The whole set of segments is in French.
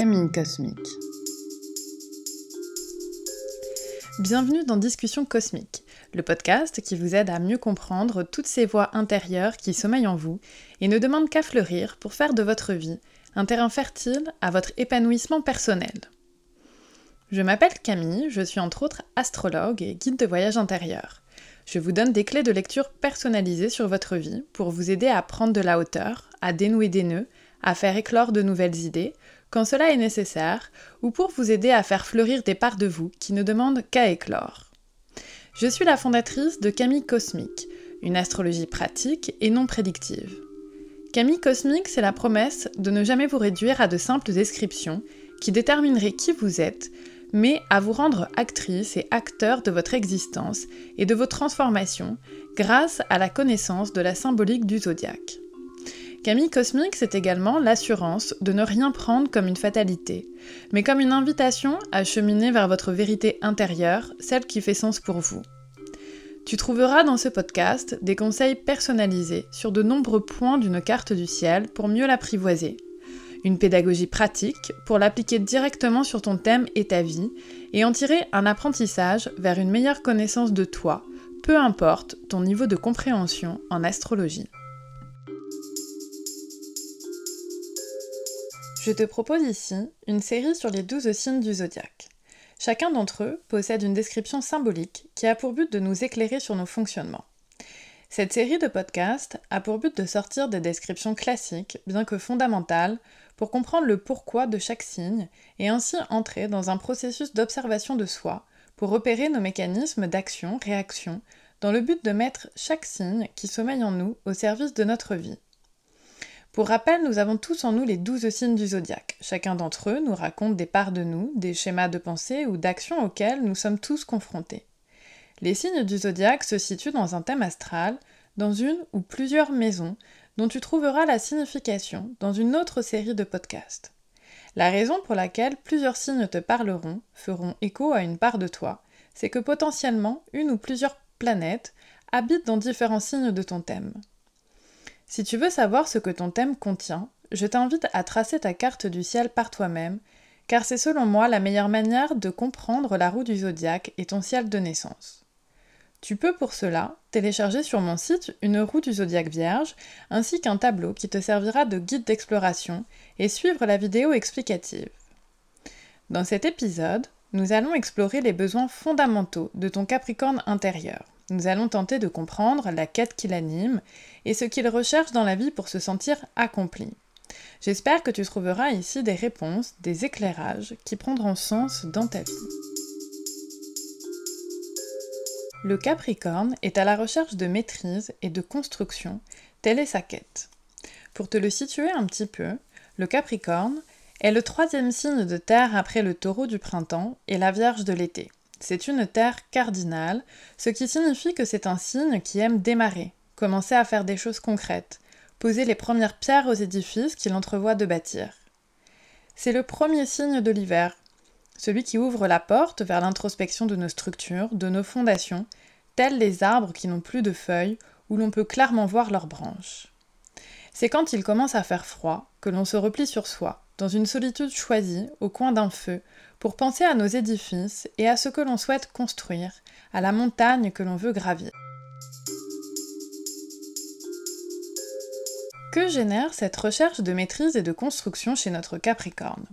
Camille Cosmique. Bienvenue dans Discussion Cosmique, le podcast qui vous aide à mieux comprendre toutes ces voix intérieures qui sommeillent en vous et ne demandent qu'à fleurir pour faire de votre vie un terrain fertile à votre épanouissement personnel. Je m'appelle Camille, je suis entre autres astrologue et guide de voyage intérieur. Je vous donne des clés de lecture personnalisées sur votre vie pour vous aider à prendre de la hauteur, à dénouer des nœuds, à faire éclore de nouvelles idées, quand cela est nécessaire, ou pour vous aider à faire fleurir des parts de vous qui ne demandent qu'à éclore. Je suis la fondatrice de Camille Cosmique, une astrologie pratique et non prédictive. Camille Cosmique, c'est la promesse de ne jamais vous réduire à de simples descriptions qui détermineraient qui vous êtes, mais à vous rendre actrice et acteur de votre existence et de vos transformations grâce à la connaissance de la symbolique du zodiaque. Camille Cosmique, c'est également l'assurance de ne rien prendre comme une fatalité, mais comme une invitation à cheminer vers votre vérité intérieure, celle qui fait sens pour vous. Tu trouveras dans ce podcast des conseils personnalisés sur de nombreux points d'une carte du ciel pour mieux l'apprivoiser. Une pédagogie pratique pour l'appliquer directement sur ton thème et ta vie, et en tirer un apprentissage vers une meilleure connaissance de toi, peu importe ton niveau de compréhension en astrologie. Je te propose ici une série sur les douze signes du zodiaque. Chacun d'entre eux possède une description symbolique qui a pour but de nous éclairer sur nos fonctionnements. Cette série de podcasts a pour but de sortir des descriptions classiques, bien que fondamentales, pour comprendre le pourquoi de chaque signe et ainsi entrer dans un processus d'observation de soi pour repérer nos mécanismes d'action, réaction, dans le but de mettre chaque signe qui sommeille en nous au service de notre vie. Pour rappel, nous avons tous en nous les douze signes du zodiaque. Chacun d'entre eux nous raconte des parts de nous, des schémas de pensée ou d'actions auxquels nous sommes tous confrontés. Les signes du zodiaque se situent dans un thème astral, dans une ou plusieurs maisons, dont tu trouveras la signification dans une autre série de podcasts. La raison pour laquelle plusieurs signes te parleront, feront écho à une part de toi, c'est que potentiellement une ou plusieurs planètes habitent dans différents signes de ton thème. Si tu veux savoir ce que ton thème contient, je t'invite à tracer ta carte du ciel par toi-même, car c'est selon moi la meilleure manière de comprendre la roue du zodiaque et ton ciel de naissance. Tu peux pour cela télécharger sur mon site une roue du zodiaque vierge ainsi qu'un tableau qui te servira de guide d'exploration et suivre la vidéo explicative. Dans cet épisode, nous allons explorer les besoins fondamentaux de ton Capricorne intérieur. Nous allons tenter de comprendre la quête qui l'anime et ce qu'il recherche dans la vie pour se sentir accompli. J'espère que tu trouveras ici des réponses, des éclairages qui prendront sens dans ta vie. Le Capricorne est à la recherche de maîtrise et de construction, telle est sa quête. Pour te le situer un petit peu, le Capricorne est le troisième signe de terre après le taureau du printemps et la Vierge de l'été. C'est une terre cardinale, ce qui signifie que c'est un signe qui aime démarrer, commencer à faire des choses concrètes, poser les premières pierres aux édifices qu'il entrevoit de bâtir. C'est le premier signe de l'hiver, celui qui ouvre la porte vers l'introspection de nos structures, de nos fondations, tels les arbres qui n'ont plus de feuilles, où l'on peut clairement voir leurs branches. C'est quand il commence à faire froid que l'on se replie sur soi, dans une solitude choisie, au coin d'un feu, pour penser à nos édifices et à ce que l'on souhaite construire, à la montagne que l'on veut gravir. Que génère cette recherche de maîtrise et de construction chez notre Capricorne?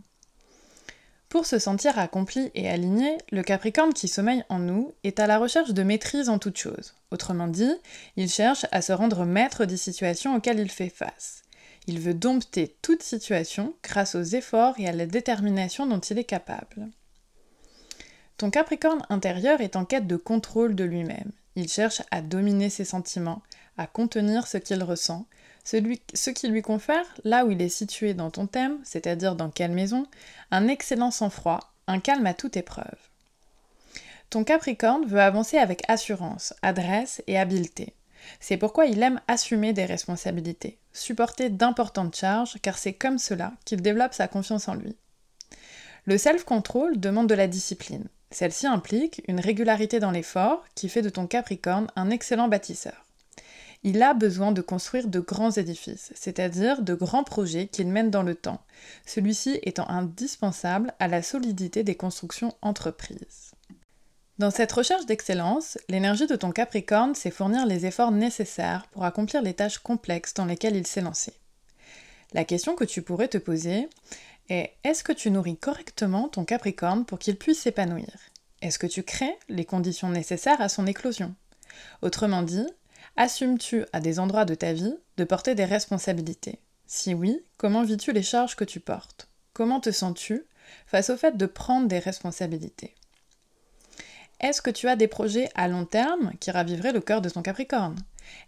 Pour se sentir accompli et aligné, le Capricorne qui sommeille en nous est à la recherche de maîtrise en toute chose. Autrement dit, il cherche à se rendre maître des situations auxquelles il fait face. Il veut dompter toute situation grâce aux efforts et à la détermination dont il est capable. Ton Capricorne intérieur est en quête de contrôle de lui-même. Il cherche à dominer ses sentiments, à contenir ce qu'il ressent, ce qui lui confère, là où il est situé dans ton thème, c'est-à-dire dans quelle maison, un excellent sang-froid, un calme à toute épreuve. Ton Capricorne veut avancer avec assurance, adresse et habileté. C'est pourquoi il aime assumer des responsabilités, supporter d'importantes charges, car c'est comme cela qu'il développe sa confiance en lui. Le self-control demande de la discipline. Celle-ci implique une régularité dans l'effort qui fait de ton Capricorne un excellent bâtisseur. Il a besoin de construire de grands édifices, c'est-à-dire de grands projets qu'il mène dans le temps, celui-ci étant indispensable à la solidité des constructions entreprises. Dans cette recherche d'excellence, l'énergie de ton Capricorne, c'est fournir les efforts nécessaires pour accomplir les tâches complexes dans lesquelles il s'est lancé. La question que tu pourrais te poser est est-ce que tu nourris correctement ton Capricorne pour qu'il puisse s'épanouir? Est-ce que tu crées les conditions nécessaires à son éclosion? Autrement dit, assumes-tu à des endroits de ta vie de porter des responsabilités? Si oui, comment vis-tu les charges que tu portes? Comment te sens-tu face au fait de prendre des responsabilités? Est-ce que tu as des projets à long terme qui raviveraient le cœur de ton Capricorne?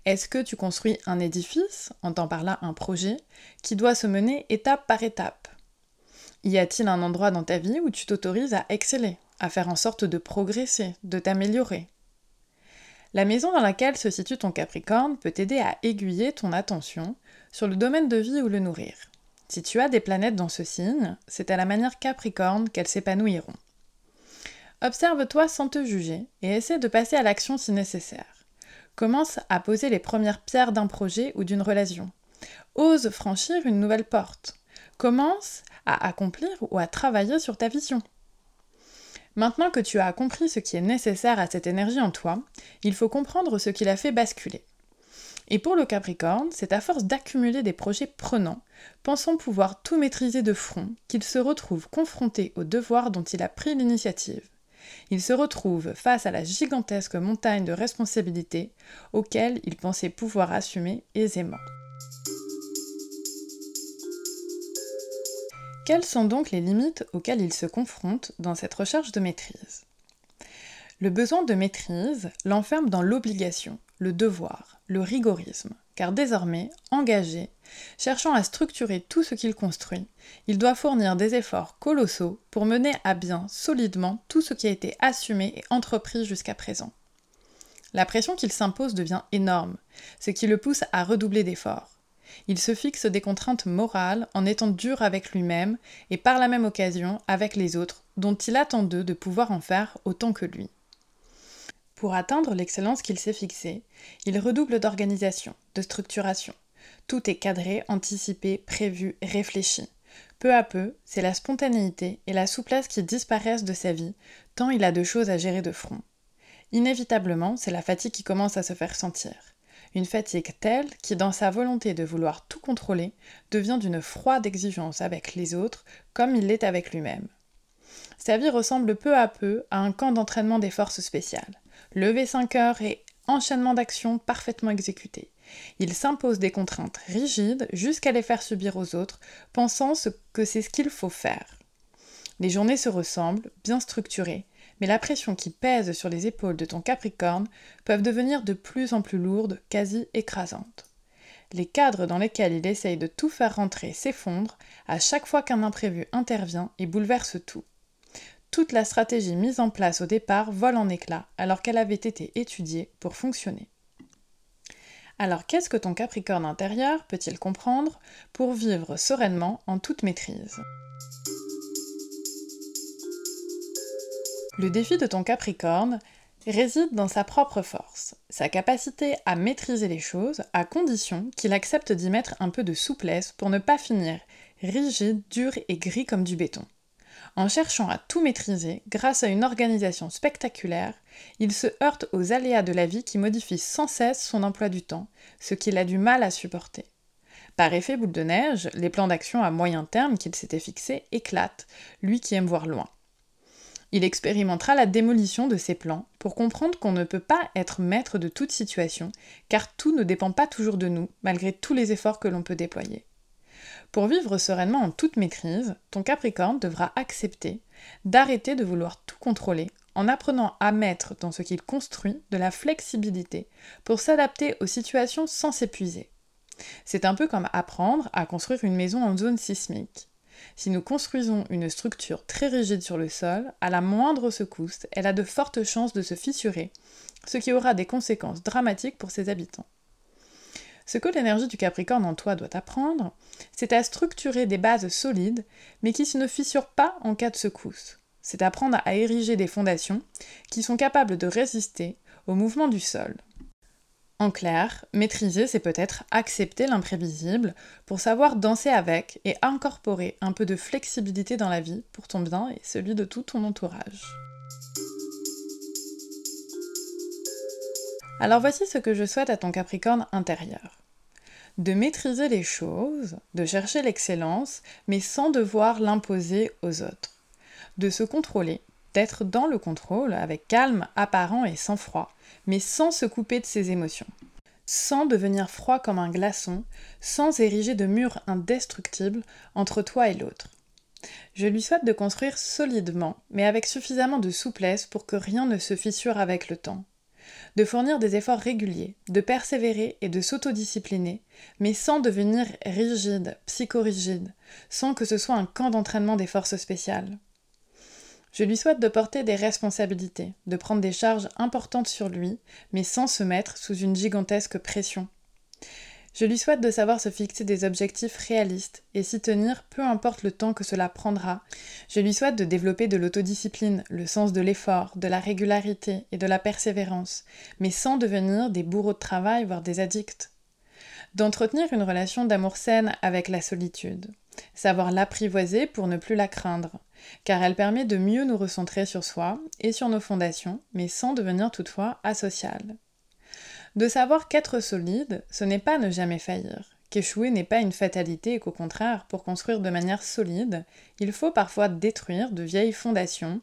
Est-ce que tu construis un édifice, entend par là un projet, qui doit se mener étape par étape? Y a-t-il un endroit dans ta vie où tu t'autorises à exceller, à faire en sorte de progresser, de t'améliorer? La maison dans laquelle se situe ton Capricorne peut t'aider à aiguiller ton attention sur le domaine de vie ou le nourrir. Si tu as des planètes dans ce signe, c'est à la manière Capricorne qu'elles s'épanouiront. Observe-toi sans te juger et essaie de passer à l'action si nécessaire. Commence à poser les premières pierres d'un projet ou d'une relation. Ose franchir une nouvelle porte. Commence à accomplir ou à travailler sur ta vision. Maintenant que tu as compris ce qui est nécessaire à cette énergie en toi, il faut comprendre ce qui l'a fait basculer. Et pour le Capricorne, c'est à force d'accumuler des projets prenants, pensant pouvoir tout maîtriser de front, qu'il se retrouve confronté au devoir dont il a pris l'initiative. Il se retrouve face à la gigantesque montagne de responsabilités auxquelles il pensait pouvoir assumer aisément. Quelles sont donc les limites auxquelles il se confronte dans cette recherche de maîtrise? Le besoin de maîtrise l'enferme dans l'obligation, le devoir, le rigorisme, car désormais, engagé, cherchant à structurer tout ce qu'il construit, il doit fournir des efforts colossaux pour mener à bien solidement tout ce qui a été assumé et entrepris jusqu'à présent. La pression qu'il s'impose devient énorme, ce qui le pousse à redoubler d'efforts. Il se fixe des contraintes morales en étant dur avec lui-même et par la même occasion avec les autres, dont il attend d'eux de pouvoir en faire autant que lui. Pour atteindre l'excellence qu'il s'est fixée, il redouble d'organisation, de structuration. Tout est cadré, anticipé, prévu, réfléchi. Peu à peu, c'est la spontanéité et la souplesse qui disparaissent de sa vie, tant il a de choses à gérer de front. Inévitablement, c'est la fatigue qui commence à se faire sentir une fatigue telle qui, dans sa volonté de vouloir tout contrôler, devient d'une froide exigence avec les autres comme il l'est avec lui-même. Sa vie ressemble peu à peu à un camp d'entraînement des forces spéciales. Lever 5 heures et enchaînement d'actions parfaitement exécutés. Il s'impose des contraintes rigides jusqu'à les faire subir aux autres, pensant que c'est ce qu'il faut faire. Les journées se ressemblent, bien structurées, mais la pression qui pèse sur les épaules de ton Capricorne peuvent devenir de plus en plus lourdes, quasi écrasantes. Les cadres dans lesquels il essaye de tout faire rentrer s'effondrent à chaque fois qu'un imprévu intervient et bouleverse tout. Toute la stratégie mise en place au départ vole en éclats alors qu'elle avait été étudiée pour fonctionner. Alors qu'est-ce que ton Capricorne intérieur peut-il comprendre pour vivre sereinement en toute maîtrise? Le défi de ton Capricorne réside dans sa propre force, sa capacité à maîtriser les choses à condition qu'il accepte d'y mettre un peu de souplesse pour ne pas finir rigide, dur et gris comme du béton. En cherchant à tout maîtriser, grâce à une organisation spectaculaire, il se heurte aux aléas de la vie qui modifient sans cesse son emploi du temps, ce qu'il a du mal à supporter. Par effet boule de neige, les plans d'action à moyen terme qu'il s'était fixés éclatent, lui qui aime voir loin. Il expérimentera la démolition de ses plans pour comprendre qu'on ne peut pas être maître de toute situation, car tout ne dépend pas toujours de nous, malgré tous les efforts que l'on peut déployer. Pour vivre sereinement en toute maîtrise, ton Capricorne devra accepter d'arrêter de vouloir tout contrôler en apprenant à mettre dans ce qu'il construit de la flexibilité pour s'adapter aux situations sans s'épuiser. C'est un peu comme apprendre à construire une maison en zone sismique. Si nous construisons une structure très rigide sur le sol, à la moindre secousse, elle a de fortes chances de se fissurer, ce qui aura des conséquences dramatiques pour ses habitants. Ce que l'énergie du Capricorne en toi doit apprendre, c'est à structurer des bases solides, mais qui ne fissurent pas en cas de secousse. C'est apprendre à ériger des fondations qui sont capables de résister au mouvement du sol. En clair, maîtriser, c'est peut-être accepter l'imprévisible pour savoir danser avec et incorporer un peu de flexibilité dans la vie pour ton bien et celui de tout ton entourage. Alors voici ce que je souhaite à ton Capricorne intérieur. De maîtriser les choses, de chercher l'excellence, mais sans devoir l'imposer aux autres. De se contrôler, d'être dans le contrôle avec calme apparent et sans froid, mais sans se couper de ses émotions. Sans devenir froid comme un glaçon, sans ériger de murs indestructibles entre toi et l'autre. Je lui souhaite de construire solidement, mais avec suffisamment de souplesse pour que rien ne se fissure avec le temps, de fournir des efforts réguliers, de persévérer et de s'autodiscipliner, mais sans devenir rigide, psychorigide, sans que ce soit un camp d'entraînement des forces spéciales. Je lui souhaite de porter des responsabilités, de prendre des charges importantes sur lui, mais sans se mettre sous une gigantesque pression. Je lui souhaite de savoir se fixer des objectifs réalistes et s'y tenir peu importe le temps que cela prendra. Je lui souhaite de développer de l'autodiscipline, le sens de l'effort, de la régularité et de la persévérance, mais sans devenir des bourreaux de travail, voire des addicts. D'entretenir une relation d'amour saine avec la solitude. Savoir l'apprivoiser pour ne plus la craindre, car elle permet de mieux nous recentrer sur soi et sur nos fondations, mais sans devenir toutefois asocial. De savoir qu'être solide, ce n'est pas ne jamais faillir, qu'échouer n'est pas une fatalité et qu'au contraire, pour construire de manière solide, il faut parfois détruire de vieilles fondations,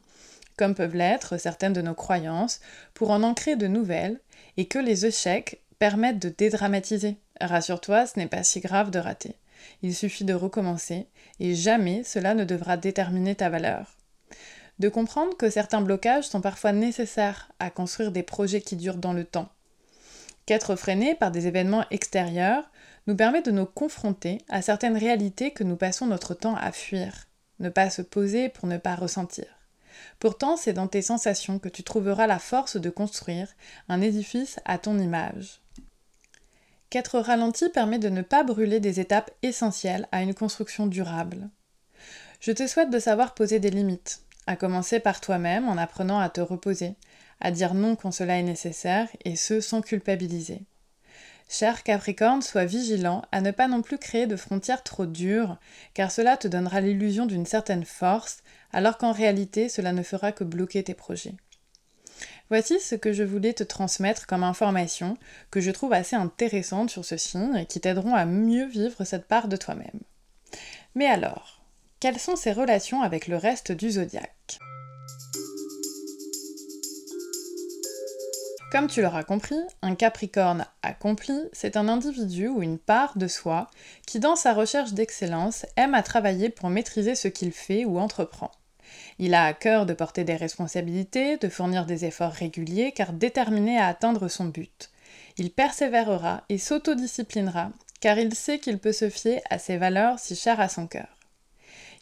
comme peuvent l'être certaines de nos croyances, pour en ancrer de nouvelles, et que les échecs permettent de dédramatiser. Rassure-toi, ce n'est pas si grave de rater. Il suffit de recommencer, et jamais cela ne devra déterminer ta valeur. De comprendre que certains blocages sont parfois nécessaires à construire des projets qui durent dans le temps, qu'être freiné par des événements extérieurs nous permet de nous confronter à certaines réalités que nous passons notre temps à fuir, ne pas se poser pour ne pas ressentir. Pourtant, c'est dans tes sensations que tu trouveras la force de construire un édifice à ton image. Qu'être ralenti permet de ne pas brûler des étapes essentielles à une construction durable. Je te souhaite de savoir poser des limites, à commencer par toi-même en apprenant à te reposer, à dire non quand cela est nécessaire, et ce sans culpabiliser. Cher Capricorne, sois vigilant à ne pas non plus créer de frontières trop dures, car cela te donnera l'illusion d'une certaine force, alors qu'en réalité cela ne fera que bloquer tes projets. Voici ce que je voulais te transmettre comme information que je trouve assez intéressante sur ce signe et qui t'aideront à mieux vivre cette part de toi-même. Mais alors, quelles sont ces relations avec le reste du zodiaque? Comme tu l'auras compris, un Capricorne accompli, c'est un individu ou une part de soi qui, dans sa recherche d'excellence, aime à travailler pour maîtriser ce qu'il fait ou entreprend. Il a à cœur de porter des responsabilités, de fournir des efforts réguliers, car déterminé à atteindre son but. Il persévérera et s'autodisciplinera, car il sait qu'il peut se fier à ses valeurs si chères à son cœur.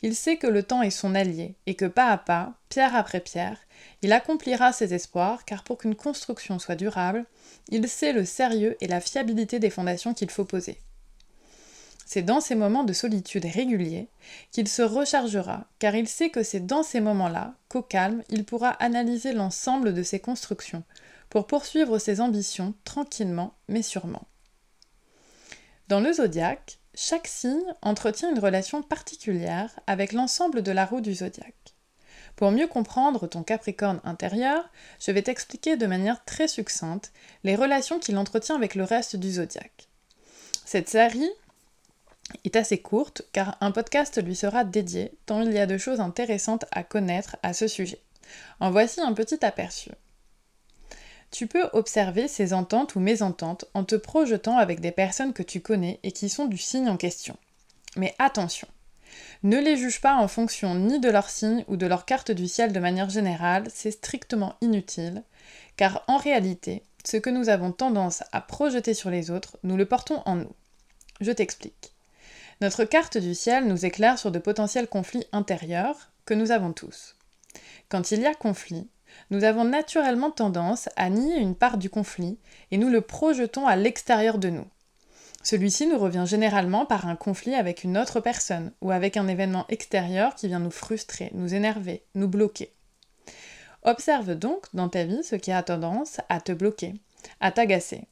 Il sait que le temps est son allié et que pas à pas, pierre après pierre, il accomplira ses espoirs car pour qu'une construction soit durable, il sait le sérieux et la fiabilité des fondations qu'il faut poser. C'est dans ces moments de solitude réguliers qu'il se rechargera, car il sait que c'est dans ces moments-là qu'au calme, il pourra analyser l'ensemble de ses constructions, pour poursuivre ses ambitions tranquillement mais sûrement. Dans le zodiaque, chaque signe entretient une relation particulière avec l'ensemble de la roue du zodiaque. Pour mieux comprendre ton Capricorne intérieur, je vais t'expliquer de manière très succincte les relations qu'il entretient avec le reste du zodiaque. Cette série est assez courte car un podcast lui sera dédié tant il y a de choses intéressantes à connaître à ce sujet. En voici un petit aperçu. Tu peux observer ces ententes ou mésententes en te projetant avec des personnes que tu connais et qui sont du signe en question. Mais attention, ne les juge pas en fonction ni de leur signe ou de leur carte du ciel de manière générale, c'est strictement inutile, car en réalité, ce que nous avons tendance à projeter sur les autres, nous le portons en nous. Je t'explique. Notre carte du ciel nous éclaire sur de potentiels conflits intérieurs que nous avons tous. Quand il y a conflit, nous avons naturellement tendance à nier une part du conflit et nous le projetons à l'extérieur de nous. Celui-ci nous revient généralement par un conflit avec une autre personne ou avec un événement extérieur qui vient nous frustrer, nous énerver, nous bloquer. Observe donc dans ta vie ce qui a tendance à te bloquer, à t'agacer.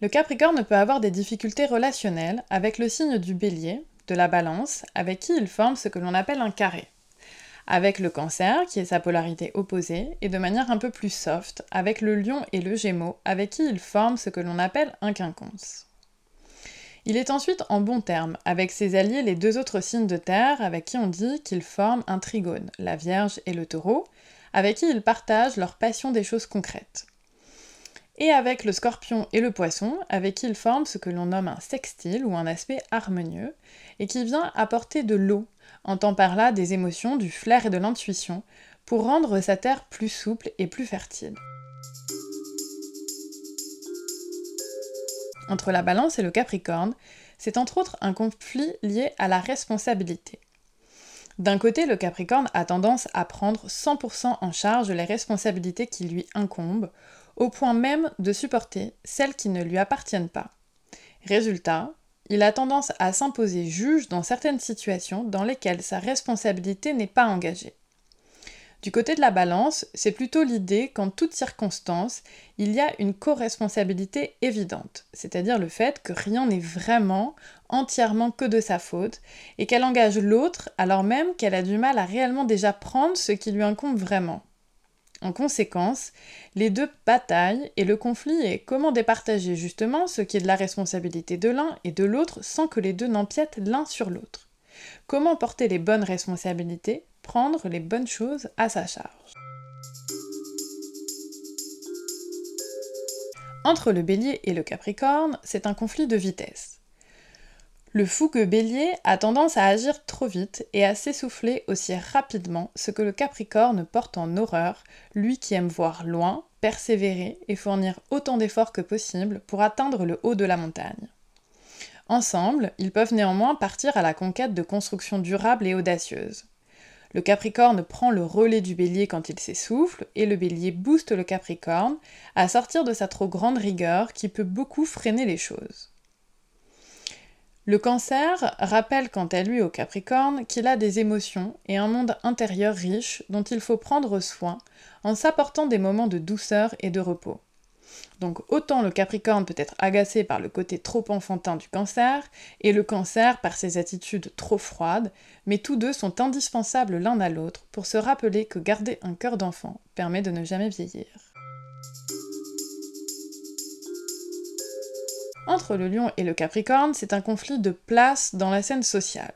Le Capricorne peut avoir des difficultés relationnelles avec le signe du Bélier, de la Balance, avec qui il forme ce que l'on appelle un carré. Avec le Cancer, qui est sa polarité opposée, et de manière un peu plus soft, avec le Lion et le Gémeaux, avec qui il forme ce que l'on appelle un quinconce. Il est ensuite en bon terme avec ses alliés les deux autres signes de terre avec qui on dit qu'ils forment un trigone, la Vierge et le Taureau, avec qui ils partagent leur passion des choses concrètes. Et avec le Scorpion et le Poisson, avec qui ils forment ce que l'on nomme un sextile ou un aspect harmonieux, et qui vient apporter de l'eau, entend par là des émotions, du flair et de l'intuition, pour rendre sa terre plus souple et plus fertile. entre la balance et le capricorne, c'est entre autres un conflit lié à la responsabilité. D'un côté, le Capricorne a tendance à prendre 100% en charge les responsabilités qui lui incombent, au point même de supporter celles qui ne lui appartiennent pas. Résultat, il a tendance à s'imposer juge dans certaines situations dans lesquelles sa responsabilité n'est pas engagée. Du côté de la balance, c'est plutôt l'idée qu'en toute circonstance, il y a une co-responsabilité évidente, c'est-à-dire le fait que rien n'est vraiment, entièrement que de sa faute, et qu'elle engage l'autre alors même qu'elle a du mal à réellement déjà prendre ce qui lui incombe vraiment. En conséquence, les deux bataillent et le conflit est comment départager justement ce qui est de la responsabilité de l'un et de l'autre sans que les deux n'empiètent l'un sur l'autre. Comment porter les bonnes responsabilités? Prendre les bonnes choses à sa charge. Entre le bélier et le capricorne, c'est un conflit de vitesse. Le fougueux bélier a tendance à agir trop vite et à s'essouffler aussi rapidement, ce que le capricorne porte en horreur, lui qui aime voir loin, persévérer et fournir autant d'efforts que possible pour atteindre le haut de la montagne. Ensemble, ils peuvent néanmoins partir à la conquête de constructions durables et audacieuses. Le Capricorne prend le relais du Bélier quand il s'essouffle, et le Bélier booste le Capricorne à sortir de sa trop grande rigueur qui peut beaucoup freiner les choses. Le Cancer rappelle quant à lui au Capricorne qu'il a des émotions et un monde intérieur riche dont il faut prendre soin en s'apportant des moments de douceur et de repos. Donc autant le Capricorne peut être agacé par le côté trop enfantin du cancer, et le cancer par ses attitudes trop froides, mais tous deux sont indispensables l'un à l'autre pour se rappeler que garder un cœur d'enfant permet de ne jamais vieillir. Entre le lion et le capricorne, c'est un conflit de place dans la scène sociale.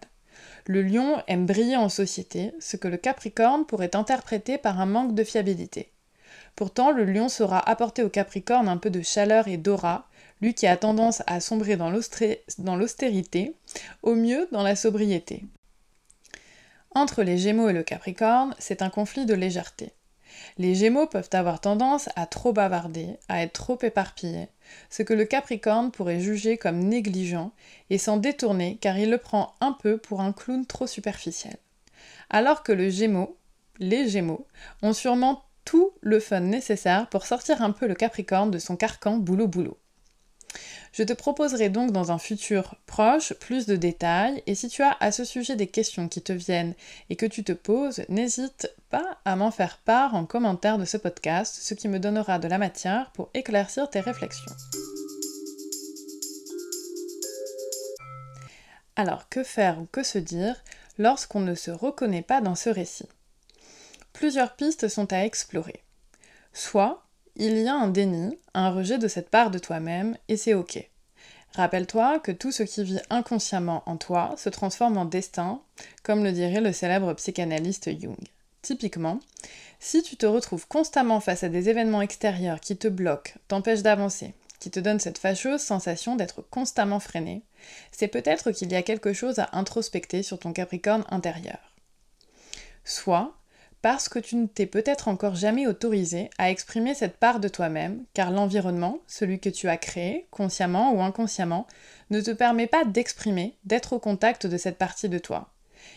Le lion aime briller en société, ce que le capricorne pourrait interpréter par un manque de fiabilité. Pourtant, le lion saura apporter au Capricorne un peu de chaleur et d'aura, lui qui a tendance à sombrer dans l'austérité, au mieux dans la sobriété. Entre les Gémeaux et le Capricorne, c'est un conflit de légèreté. Les Gémeaux peuvent avoir tendance à trop bavarder, à être trop éparpillés, ce que le Capricorne pourrait juger comme négligent et s'en détourner car il le prend un peu pour un clown trop superficiel. Alors que le Gémeaux, les Gémeaux, ont sûrement tout le fun nécessaire pour sortir un peu le Capricorne de son carcan boulot-boulot. Je te proposerai donc dans un futur proche plus de détails et si tu as à ce sujet des questions qui te viennent et que tu te poses, n'hésite pas à m'en faire part en commentaire de ce podcast, ce qui me donnera de la matière pour éclaircir tes réflexions. Alors que faire ou que se dire lorsqu'on ne se reconnaît pas dans ce récit? Plusieurs pistes sont à explorer. Soit il y a un déni, un rejet de cette part de toi-même, et c'est ok. Rappelle-toi que tout ce qui vit inconsciemment en toi se transforme en destin, comme le dirait le célèbre psychanalyste Jung. Typiquement, si tu te retrouves constamment face à des événements extérieurs qui te bloquent, t'empêchent d'avancer, qui te donnent cette fâcheuse sensation d'être constamment freiné, c'est peut-être qu'il y a quelque chose à introspecter sur ton Capricorne intérieur. Soit parce que tu ne t'es peut-être encore jamais autorisé à exprimer cette part de toi-même, car l'environnement, celui que tu as créé, consciemment ou inconsciemment, ne te permet pas d'exprimer, d'être au contact de cette partie de toi.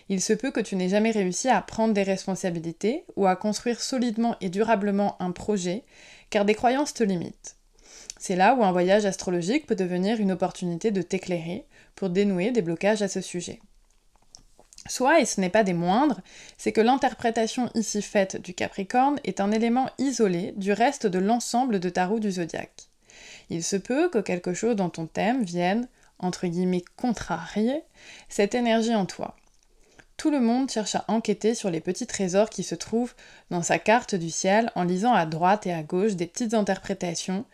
Il se peut que tu n'aies jamais réussi à prendre des responsabilités ou à construire solidement et durablement un projet, car des croyances te limitent. C'est là où un voyage astrologique peut devenir une opportunité de t'éclairer pour dénouer des blocages à ce sujet. Soit, et ce n'est pas des moindres, c'est que l'interprétation ici faite du Capricorne est un élément isolé du reste de l'ensemble de ta roue du zodiaque. Il se peut que quelque chose dans ton thème vienne, entre guillemets, contrarier cette énergie en toi. Tout le monde cherche à enquêter sur les petits trésors qui se trouvent dans sa carte du ciel en lisant à droite et à gauche des petites interprétations,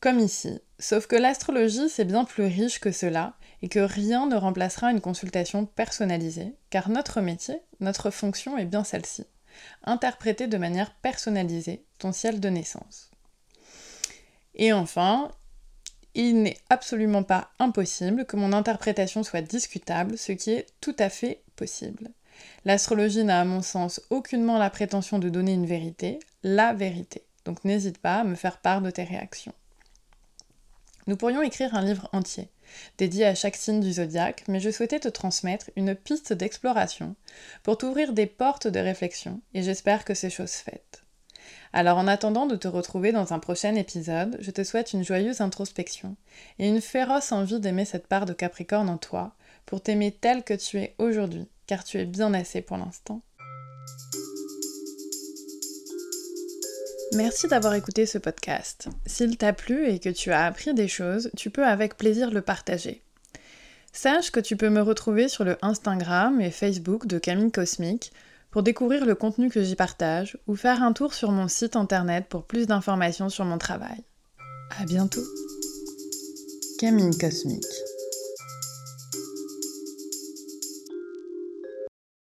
comme ici. Sauf que l'astrologie, c'est bien plus riche que cela, et que rien ne remplacera une consultation personnalisée, car notre métier, notre fonction est bien celle-ci. Interpréter de manière personnalisée ton ciel de naissance. Et enfin, il n'est absolument pas impossible que mon interprétation soit discutable, ce qui est tout à fait possible. L'astrologie n'a à mon sens aucunement la prétention de donner une vérité, la vérité. Donc n'hésite pas à me faire part de tes réactions. Nous pourrions écrire un livre entier, dédié à chaque signe du zodiaque, mais je souhaitais te transmettre une piste d'exploration pour t'ouvrir des portes de réflexion, et j'espère que c'est chose faite. Alors en attendant de te retrouver dans un prochain épisode, je te souhaite une joyeuse introspection et une féroce envie d'aimer cette part de Capricorne en toi pour t'aimer tel que tu es aujourd'hui, car tu es bien assez pour l'instant. Merci d'avoir écouté ce podcast. S'il t'a plu et que tu as appris des choses, tu peux avec plaisir le partager. Sache que tu peux me retrouver sur le Instagram et Facebook de Camille Cosmique pour découvrir le contenu que j'y partage ou faire un tour sur mon site internet pour plus d'informations sur mon travail. À bientôt. Camille Cosmique